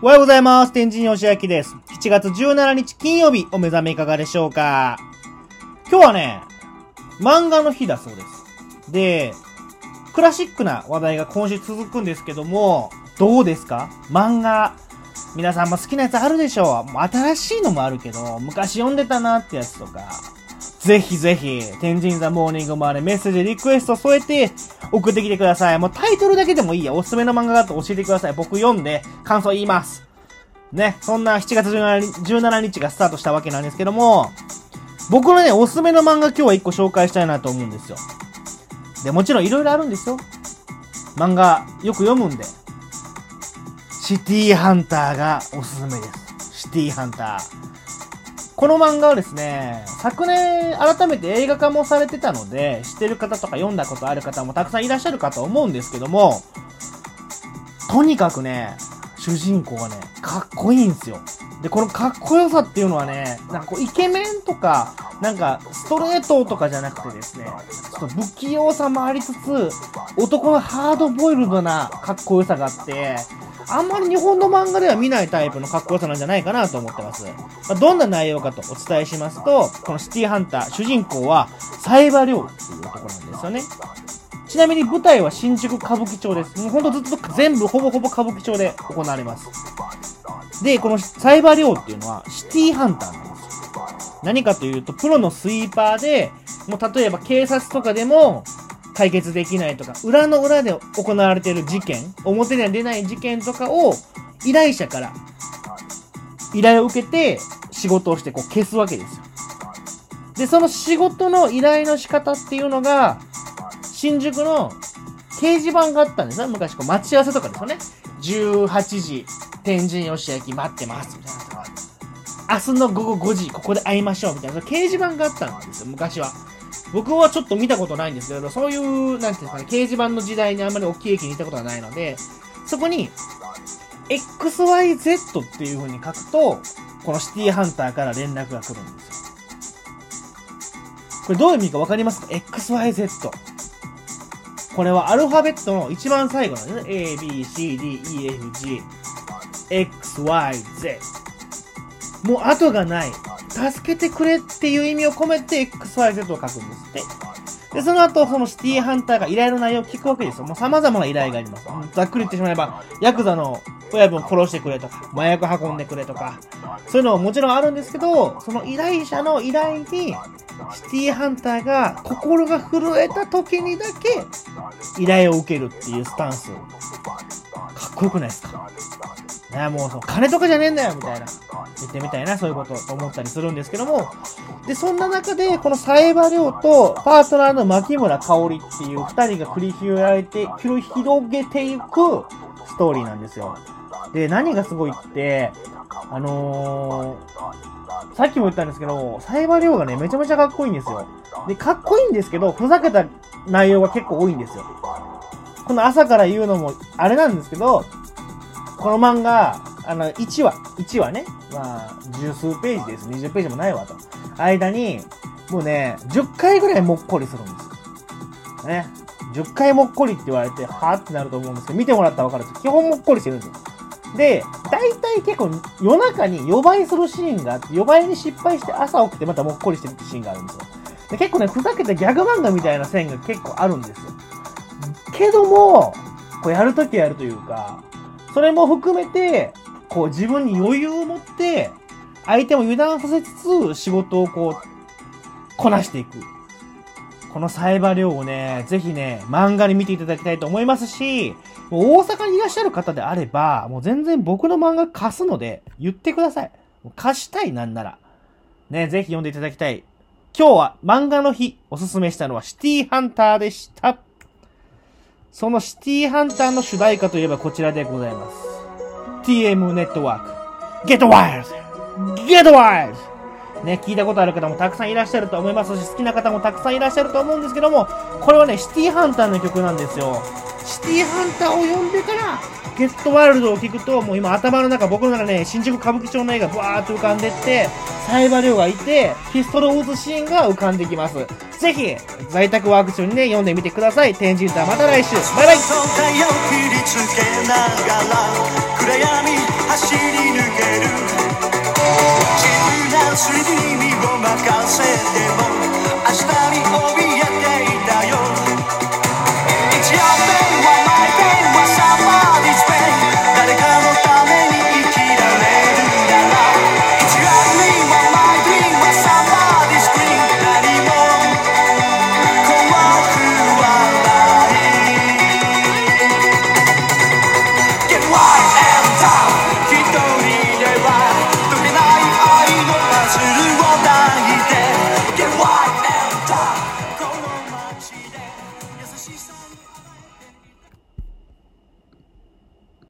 おはようございます。天神よしあきです。7月17日金曜日、お目覚めいかがでしょうか今日はね、漫画の日だそうです。で、クラシックな話題が今週続くんですけども、どうですか？漫画。皆さんも好きなやつあるでしょうもう？新しいのもあるけど、昔読んでたなってやつとか、ぜひぜひ、天神ザモーニングまでメッセージ、リクエスト添えて送ってきてください。もうタイトルだけでもいいや。おすすめの漫画があって教えてください。僕読んで感想言います。ね、そんな7月17日 ,17 日がスタートしたわけなんですけども、僕のね、おすすめの漫画今日は1個紹介したいなと思うんですよ。で、もちろん色々あるんですよ。漫画よく読むんで。シティーハンターがおすすめです。シティーハンター。この漫画はですね、昨年改めて映画化もされてたので、知ってる方とか読んだことある方もたくさんいらっしゃるかと思うんですけども、とにかくね、主人公がね、かっこいいんですよ。で、このかっこよさっていうのはね、なんかこう、イケメンとか、なんか、ストレートとかじゃなくてですね、ちょっと不器用さもありつつ、男のハードボイルドなかっこよさがあって、あんまり日本の漫画では見ないタイプのかっこよさなんじゃないかなと思ってます。ま、どんな内容かとお伝えしますと、このシティハンター、主人公は、サイバリョウっていう男なんですよね。ちなみに舞台は新宿歌舞伎町です。もうほんとずっと全部ほぼほぼ歌舞伎町で行われます。で、このサイバリョウっていうのはシティハンターなんですよ。何かというと、プロのスイーパーで、もう例えば警察とかでも解決できないとか、裏の裏で行われている事件、表には出ない事件とかを依頼者から依頼を受けて仕事をしてこう消すわけですよ。で、その仕事の依頼の仕方っていうのが、新宿の掲示板があったんですね。昔こう待ち合わせとかですよね。18時、天神吉焼待ってます、みたいなとか。明日の午後5時、ここで会いましょう、みたいな。掲示板があったんですよ、昔は。僕はちょっと見たことないんですけど、そういう、なんていうんですかね、掲示板の時代にあんまり大きい駅に行ったことはないので、そこに、XYZ っていう風に書くと、このシティハンターから連絡が来るんですよ。これどういう意味かわかりますか ?XYZ。これはアルファベットの一番最後なんですね。A, B, C, D, E, F, G, X, Y, Z。もう後がない。助けてくれっていう意味を込めて XYZ を書くんですって。で、その後、そのシティハンターが依頼の内容を聞くわけですよ。もう様々な依頼があります。ざっくり言ってしまえば、ヤクザの親分を殺してくれとか、麻薬運んでくれとか、そういうのももちろんあるんですけど、その依頼者の依頼に、シティハンターが心が震えた時にだけ依頼を受けるっていうスタンス。かっこよくないですか？ねもうそう、金とかじゃねえんだよみたいな。言ってみたいな、そういうことと思ったりするんですけども。で、そんな中で、このサイバリョウとパートナーの牧村香織っていう二人が繰り広げられて、広げていくストーリーなんですよ。で、何がすごいって、あのー、さっきも言ったんですけど、サイバリョウがね、めちゃめちゃかっこいいんですよ。で、かっこいいんですけど、ふざけた内容が結構多いんですよ。この朝から言うのも、あれなんですけど、この漫画、あの、1話、1話ね、まあ、十数ページです。20ページもないわと。間に、もうね、10回ぐらいもっこりするんですよ。ね。10回もっこりって言われて、はぁってなると思うんですけど、見てもらったらわかるんですよ基本もっこりしてるんですよ。で、大体結構夜中に予売するシーンがあって、予売に失敗して朝起きてまたもっこりしてるシーンがあるんですよ。で結構ね、ふざけたギャグ漫画みたいな線が結構あるんですよ。けども、こうやるときやるというか、それも含めて、こう自分に余裕を持って、相手も油断させつつ、仕事をこう、こなしていく。このサイバー量をね、ぜひね、漫画に見ていただきたいと思いますし、も大阪にいらっしゃる方であれば、もう全然僕の漫画貸すので、言ってください。貸したいなんなら。ね、ぜひ読んでいただきたい。今日は漫画の日、おすすめしたのはシティハンターでした。そのシティハンターの主題歌といえばこちらでございます。TM ネットワーク。Get Wild! Get Wild! ね、聞いたことある方もたくさんいらっしゃると思いますし、好きな方もたくさんいらっしゃると思うんですけども、これはね、シティハンターの曲なんですよ。シティハンターを読んでから、ゲットワールドを聞くと、もう今頭の中、僕の中ね、新宿歌舞伎町の絵がブワーっと浮かんでって、サイバリョウがいて、ピストルを撃つシーンが浮かんできます。ぜひ、在宅ワーク中にね、読んでみてください。天神ターまた来週。バイバイ太陽切りつけながら暗闇走り抜ける自分なすり身を任せて